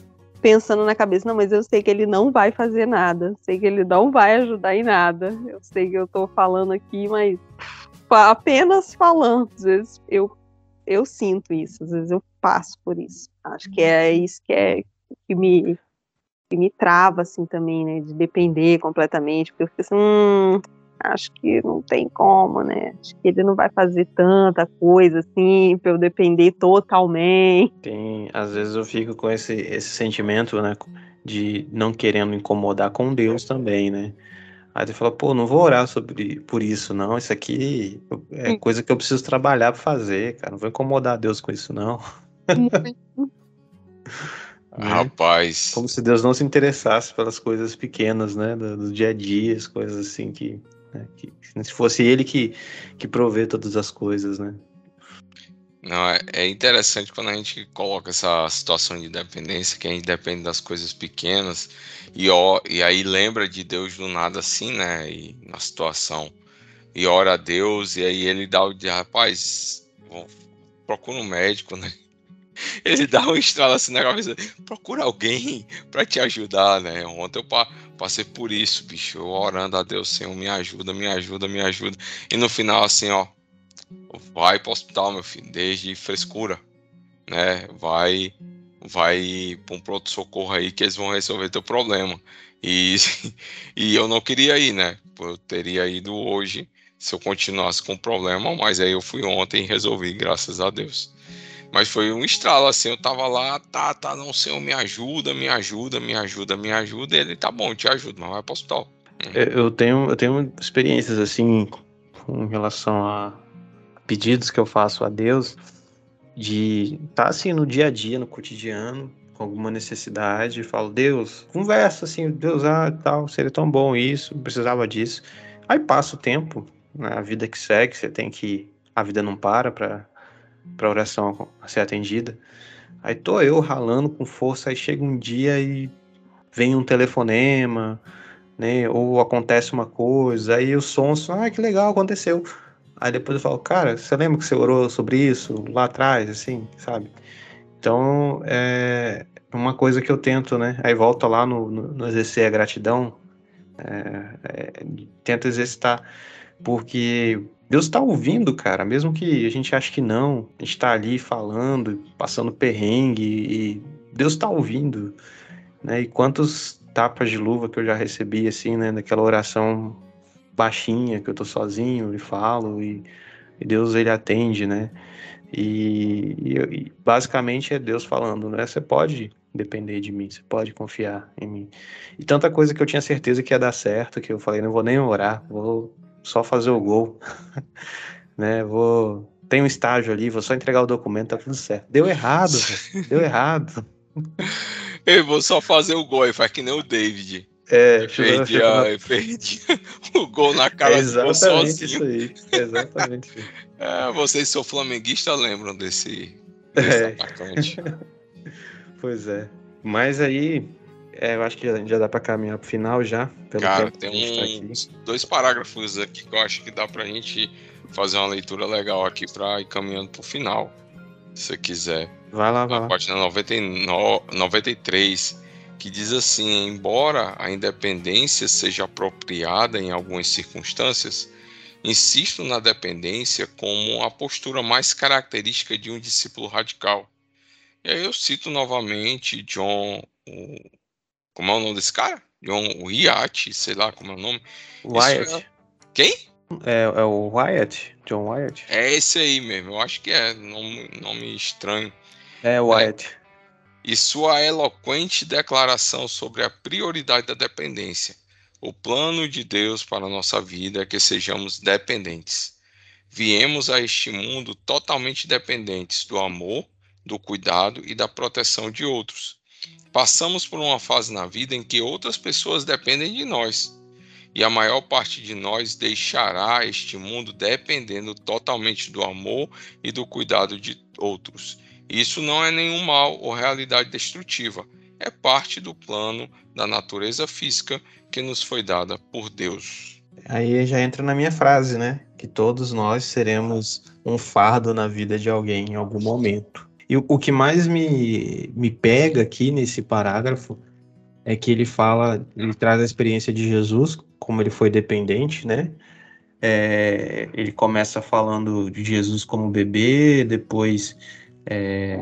pensando na cabeça, não, mas eu sei que ele não vai fazer nada, sei que ele não vai ajudar em nada. Eu sei que eu tô falando aqui, mas apenas falando. Às vezes eu, eu sinto isso, às vezes eu passo por isso. Acho que é isso que é que me, que me trava, assim, também, né? De depender completamente, porque eu fico assim, hum, acho que não tem como, né? Acho que ele não vai fazer tanta coisa assim para eu depender totalmente. Tem, às vezes eu fico com esse, esse sentimento, né? De não querendo incomodar com Deus também, né? Aí você fala, pô, não vou orar sobre por isso, não. Isso aqui é coisa que eu preciso trabalhar para fazer, cara. Não vou incomodar Deus com isso, não. Né? Rapaz. Como se Deus não se interessasse pelas coisas pequenas, né? Do, do dia a dia, as coisas assim que, né? que. Se fosse Ele que, que provê todas as coisas, né? Não, é, é interessante quando a gente coloca essa situação de dependência, que a gente depende das coisas pequenas, e, ó, e aí lembra de Deus do nada assim, né? E na situação. E ora a Deus, e aí ele dá o de rapaz, procura um médico, né? Ele dá um estralo assim na cabeça, procura alguém para te ajudar, né? Ontem eu passei por isso, bicho, eu orando a Deus, Senhor, me ajuda, me ajuda, me ajuda. E no final, assim, ó, vai para o hospital, meu filho, desde frescura, né? Vai, vai para um pronto socorro aí que eles vão resolver teu problema. E, e eu não queria ir, né? Eu teria ido hoje se eu continuasse com o problema, mas aí eu fui ontem e resolvi, graças a Deus. Mas foi um estralo, assim, eu tava lá, tá, tá, não, Senhor, me ajuda, me ajuda, me ajuda, me ajuda, e ele, tá bom, te ajudo, mas vai pro hospital. Eu tenho, eu tenho experiências, assim, com relação a, pedidos que eu faço a Deus de estar tá, assim no dia a dia, no cotidiano, com alguma necessidade, falo, Deus, conversa assim, Deus, ah, tal, seria tão bom isso, precisava disso. Aí passa o tempo, né, a vida que segue, você tem que. A vida não para para a oração ser atendida. Aí tô eu ralando com força, aí chega um dia e vem um telefonema, né? Ou acontece uma coisa, aí o som, ah, que legal, aconteceu. Aí depois eu falo, cara, você lembra que você orou sobre isso lá atrás, assim, sabe? Então, é uma coisa que eu tento, né? Aí volta lá no, no, no exercer a gratidão, é, é, tento exercitar, porque Deus está ouvindo, cara, mesmo que a gente ache que não, a gente está ali falando, passando perrengue, e Deus está ouvindo, né? E quantos tapas de luva que eu já recebi, assim, né? Daquela oração baixinha, que eu tô sozinho e falo, e, e Deus, ele atende, né? E, e, basicamente é Deus falando, né? Você pode depender de mim, você pode confiar em mim. E tanta coisa que eu tinha certeza que ia dar certo, que eu falei, não vou nem orar, vou só fazer o gol, né? Vou tem um estágio ali, vou só entregar o documento, tá tudo certo. Deu errado, deu errado. Eu vou só fazer o gol, faz que nem o David. É, perdi, a, perdi o gol na cara é exatamente isso aí. Exatamente isso. É, vocês são flamenguistas lembram desse, desse é. atacante. pois é. Mas aí, é, eu acho que já, já dá para caminhar pro final já. Cara, tem uns tá dois parágrafos aqui que eu acho que dá pra gente fazer uma leitura legal aqui para ir caminhando pro final. Se você quiser. Vai lá, vai lá. Página 99, 93, que diz assim: embora a independência seja apropriada em algumas circunstâncias, insisto na dependência como a postura mais característica de um discípulo radical. E aí eu cito novamente John. O, como é o nome desse cara? John Wyatt, sei lá como é o nome. Wyatt. É, quem? É, é, o Wyatt? John Wyatt? É esse aí mesmo, eu acho que é nome, nome estranho. É, Wyatt. É, e sua eloquente declaração sobre a prioridade da dependência. O plano de Deus para a nossa vida é que sejamos dependentes. Viemos a este mundo totalmente dependentes do amor, do cuidado e da proteção de outros. Passamos por uma fase na vida em que outras pessoas dependem de nós e a maior parte de nós deixará este mundo dependendo totalmente do amor e do cuidado de outros. Isso não é nenhum mal ou realidade destrutiva, é parte do plano da natureza física que nos foi dada por Deus. Aí já entra na minha frase, né? Que todos nós seremos um fardo na vida de alguém em algum momento. E o que mais me, me pega aqui nesse parágrafo é que ele fala, ele traz a experiência de Jesus, como ele foi dependente, né? É, ele começa falando de Jesus como bebê, depois é,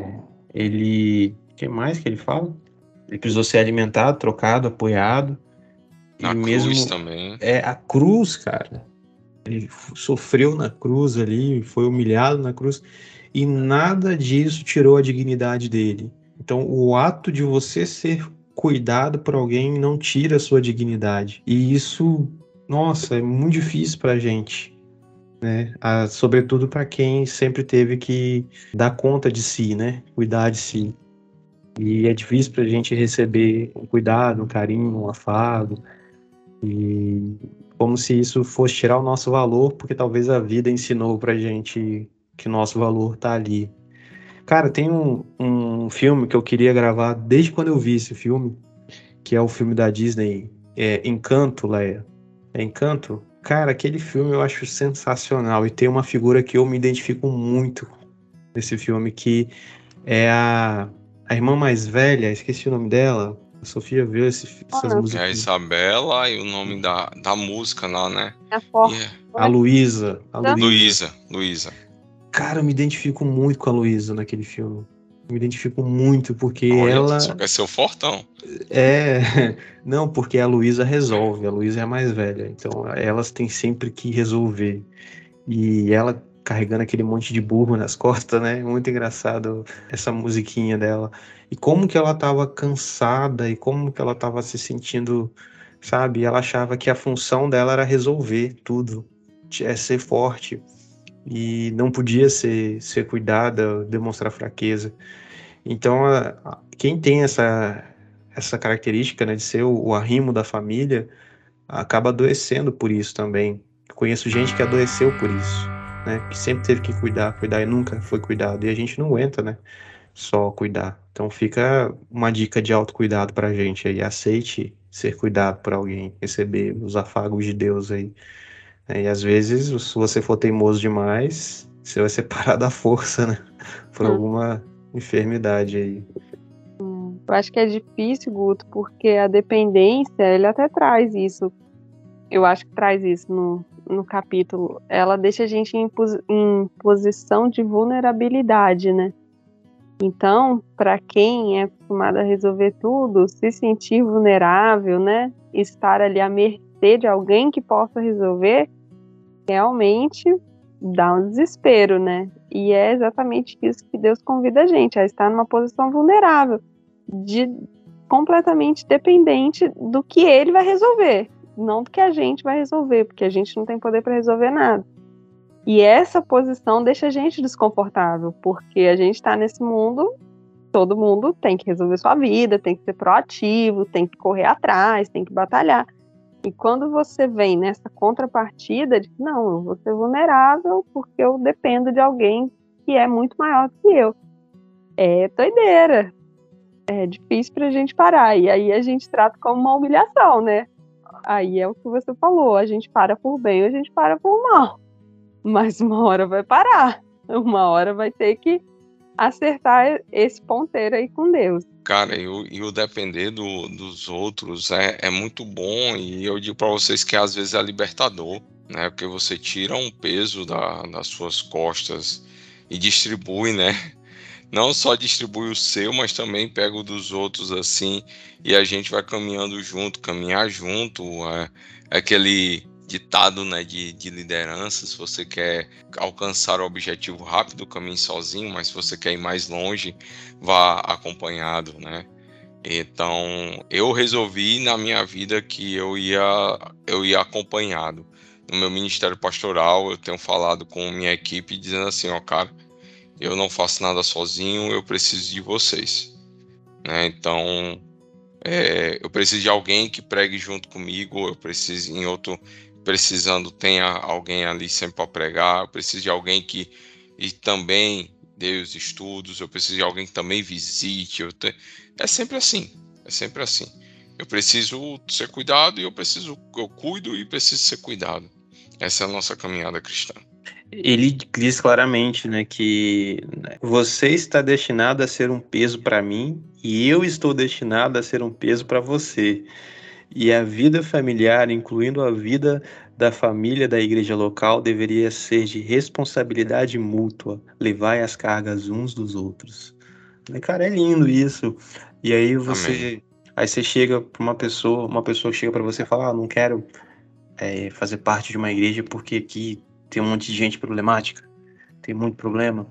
ele. O que mais que ele fala? Ele precisou ser alimentado, trocado, apoiado. Na e cruz mesmo, também. É, a cruz, cara. Ele sofreu na cruz ali, foi humilhado na cruz, e nada disso tirou a dignidade dele. Então, o ato de você ser cuidado por alguém não tira a sua dignidade. E isso, nossa, é muito difícil pra gente. Né? Ah, sobretudo para quem sempre teve que dar conta de si, né? Cuidar de si. E é difícil para a gente receber um cuidado, um carinho, um afago. E como se isso fosse tirar o nosso valor, porque talvez a vida ensinou para gente que nosso valor tá ali. Cara, tem um, um filme que eu queria gravar desde quando eu vi esse filme, que é o filme da Disney, é Encanto, Leia. É Encanto? Cara, aquele filme eu acho sensacional e tem uma figura que eu me identifico muito nesse filme, que é a, a irmã mais velha, esqueci o nome dela. A Sofia viu esse, essas ah, músicas. É a Isabela e o nome da, da música lá, né? É yeah. A Luísa. A Luísa, Luísa. Cara, eu me identifico muito com a Luísa naquele filme. me identifico muito, porque Olha, ela. Só quer ser o fortão. É. Não, porque a Luísa resolve. A Luísa é a mais velha. Então elas têm sempre que resolver. E ela carregando aquele monte de burro nas costas, né? Muito engraçado essa musiquinha dela. E como que ela tava cansada e como que ela tava se sentindo, sabe? Ela achava que a função dela era resolver tudo, é ser forte e não podia ser, ser cuidada, demonstrar fraqueza. Então, a, a, quem tem essa, essa característica né, de ser o, o, arrimo da família acaba adoecendo por isso também. conheço gente que adoeceu por isso, né, que sempre teve que cuidar, cuidar e nunca foi cuidado. E a gente não aguenta, né? Só cuidar. Então fica uma dica de autocuidado para a gente aí. Aceite ser cuidado por alguém, receber os afagos de Deus aí e às vezes, se você for teimoso demais, você vai ser parado à força, né? Por hum. alguma enfermidade aí. Hum, eu acho que é difícil, Guto, porque a dependência, ele até traz isso. Eu acho que traz isso no, no capítulo. Ela deixa a gente em, em posição de vulnerabilidade, né? Então, para quem é acostumado a resolver tudo, se sentir vulnerável, né? Estar ali à mercê de alguém que possa resolver, realmente dá um desespero, né? E é exatamente isso que Deus convida a gente, a estar numa posição vulnerável, de completamente dependente do que ele vai resolver, não do que a gente vai resolver, porque a gente não tem poder para resolver nada. E essa posição deixa a gente desconfortável, porque a gente está nesse mundo, todo mundo tem que resolver sua vida, tem que ser proativo, tem que correr atrás, tem que batalhar. E quando você vem nessa contrapartida de não, eu vou ser vulnerável porque eu dependo de alguém que é muito maior que eu. É doideira. É difícil para a gente parar. E aí a gente trata como uma humilhação, né? Aí é o que você falou, a gente para por bem ou a gente para por mal. Mas uma hora vai parar. Uma hora vai ter que acertar esse ponteiro aí com Deus. Cara, e o, depender do, dos outros é, é muito bom e eu digo para vocês que às vezes é libertador, né? Porque você tira um peso da, das suas costas e distribui, né? Não só distribui o seu, mas também pega o dos outros assim e a gente vai caminhando junto, caminhar junto, é, é aquele ditado né, de, de liderança. Se você quer alcançar o objetivo rápido, caminhe sozinho, mas se você quer ir mais longe, vá acompanhado, né? Então, eu resolvi na minha vida que eu ia, eu ia acompanhado. No meu ministério pastoral, eu tenho falado com minha equipe dizendo assim, ó, cara, eu não faço nada sozinho, eu preciso de vocês. Né? Então, é, eu preciso de alguém que pregue junto comigo, eu preciso em outro precisando tenha alguém ali sempre para pregar, eu preciso de alguém que e também dê os estudos, eu preciso de alguém que também visite, eu te... é sempre assim, é sempre assim. Eu preciso ser cuidado e eu preciso, eu cuido e preciso ser cuidado. Essa é a nossa caminhada cristã. Ele diz claramente, né, que né, você está destinado a ser um peso para mim e eu estou destinado a ser um peso para você. E a vida familiar, incluindo a vida da família da igreja local, deveria ser de responsabilidade mútua, levai as cargas uns dos outros. Cara, é lindo isso. E aí você, Amém. aí você chega para uma pessoa, uma pessoa chega para você e fala, ah, não quero é, fazer parte de uma igreja porque aqui tem um monte de gente problemática, tem muito problema.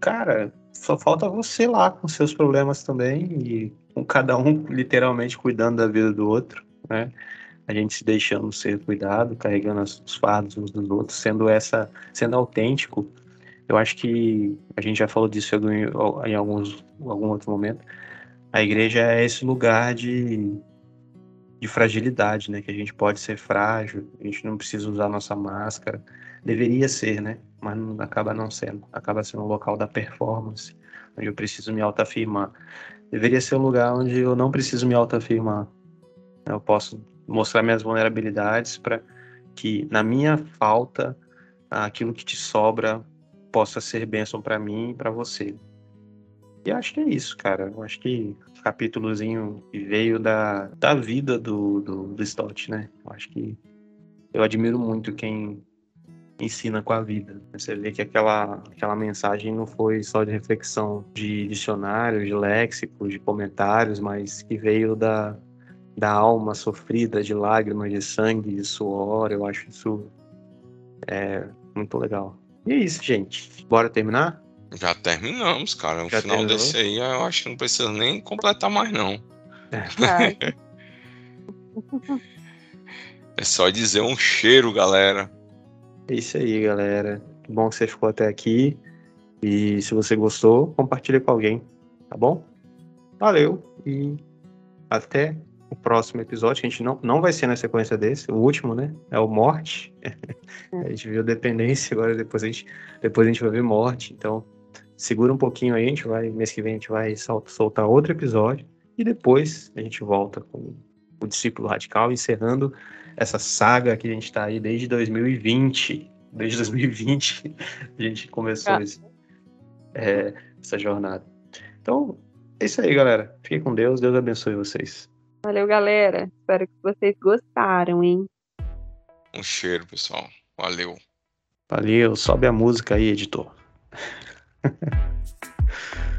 Cara, só falta você lá com seus problemas também e com cada um literalmente cuidando da vida do outro, né? A gente se deixando ser cuidado, carregando os fardos uns dos outros, sendo essa, sendo autêntico. Eu acho que a gente já falou disso em, em alguns, algum outro momento. A igreja é esse lugar de, de fragilidade, né? Que a gente pode ser frágil, a gente não precisa usar nossa máscara. Deveria ser, né? Mas acaba não sendo. Acaba sendo um local da performance, onde eu preciso me autoafirmar deveria ser um lugar onde eu não preciso me autoafirmar. Eu posso mostrar minhas vulnerabilidades para que na minha falta aquilo que te sobra possa ser bênção para mim e para você. E acho que é isso, cara. Eu acho que o capítulozinho veio da, da vida do, do, do Stott, né? Eu acho que eu admiro muito quem ensina com a vida. Você vê que aquela, aquela mensagem não foi só de reflexão de dicionários, de léxicos, de comentários, mas que veio da, da alma sofrida, de lágrimas, de sangue, de suor. Eu acho isso é muito legal. E é isso, gente. Bora terminar? Já terminamos, cara. O Já final terminou? desse aí eu acho que não precisa nem completar mais, não. É. é só dizer um cheiro, galera. É isso aí, galera. Que bom que você ficou até aqui. E se você gostou, compartilhe com alguém, tá bom? Valeu e até o próximo episódio. A gente não, não vai ser na sequência desse, o último, né? É o Morte. a gente viu Dependência, agora depois a gente, depois a gente vai ver Morte. Então, segura um pouquinho aí, a gente vai, mês que vem a gente vai soltar outro episódio. E depois a gente volta com o discípulo radical, encerrando essa saga que a gente tá aí desde 2020. Desde 2020 a gente começou ah. esse, é, essa jornada. Então, é isso aí, galera. Fiquem com Deus. Deus abençoe vocês. Valeu, galera. Espero que vocês gostaram, hein? Um cheiro, pessoal. Valeu. Valeu. Sobe a música aí, editor.